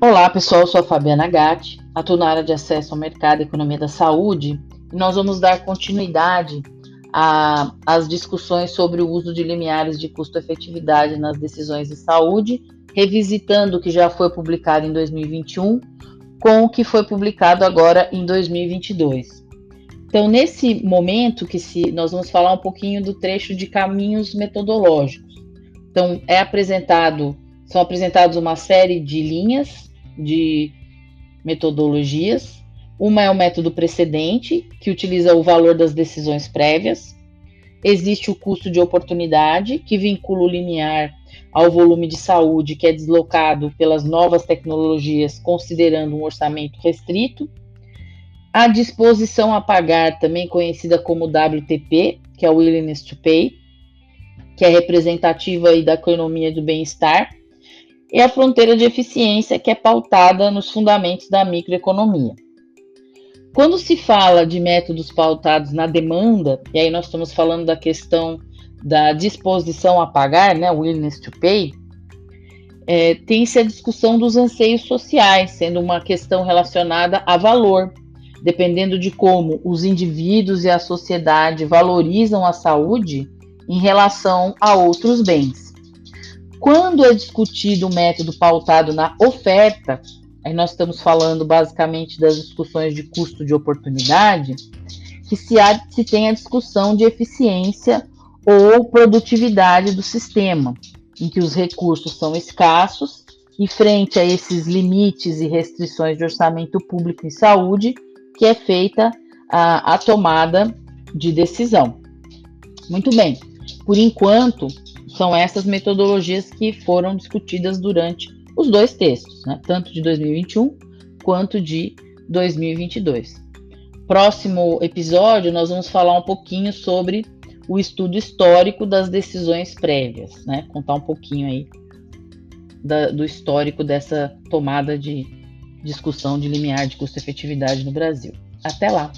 Olá pessoal, eu sou a Fabiana Gatti, atuo na área de acesso ao mercado e economia da saúde e nós vamos dar continuidade às discussões sobre o uso de limiares de custo-efetividade nas decisões de saúde, revisitando o que já foi publicado em 2021 com o que foi publicado agora em 2022. Então, nesse momento que se nós vamos falar um pouquinho do trecho de caminhos metodológicos. Então, é apresentado, são apresentados uma série de linhas de metodologias. Uma é o método precedente, que utiliza o valor das decisões prévias. Existe o custo de oportunidade, que vincula o limiar ao volume de saúde que é deslocado pelas novas tecnologias, considerando um orçamento restrito. A disposição a pagar, também conhecida como WTP, que é o Willingness to Pay, que é representativa da economia do bem-estar, e a fronteira de eficiência, que é pautada nos fundamentos da microeconomia. Quando se fala de métodos pautados na demanda, e aí nós estamos falando da questão da disposição a pagar, né, willingness to pay, é, tem-se a discussão dos anseios sociais, sendo uma questão relacionada a valor, dependendo de como os indivíduos e a sociedade valorizam a saúde em relação a outros bens. Quando é discutido o método pautado na oferta, aí nós estamos falando basicamente das discussões de custo de oportunidade, que se, há, se tem a discussão de eficiência ou produtividade do sistema, em que os recursos são escassos e frente a esses limites e restrições de orçamento público em saúde, que é feita a, a tomada de decisão. Muito bem, por enquanto, são essas metodologias que foram discutidas durante os dois textos, né? tanto de 2021 quanto de 2022. Próximo episódio, nós vamos falar um pouquinho sobre o estudo histórico das decisões prévias, né? contar um pouquinho aí da, do histórico dessa tomada de discussão de limiar de custo-efetividade no Brasil. Até lá!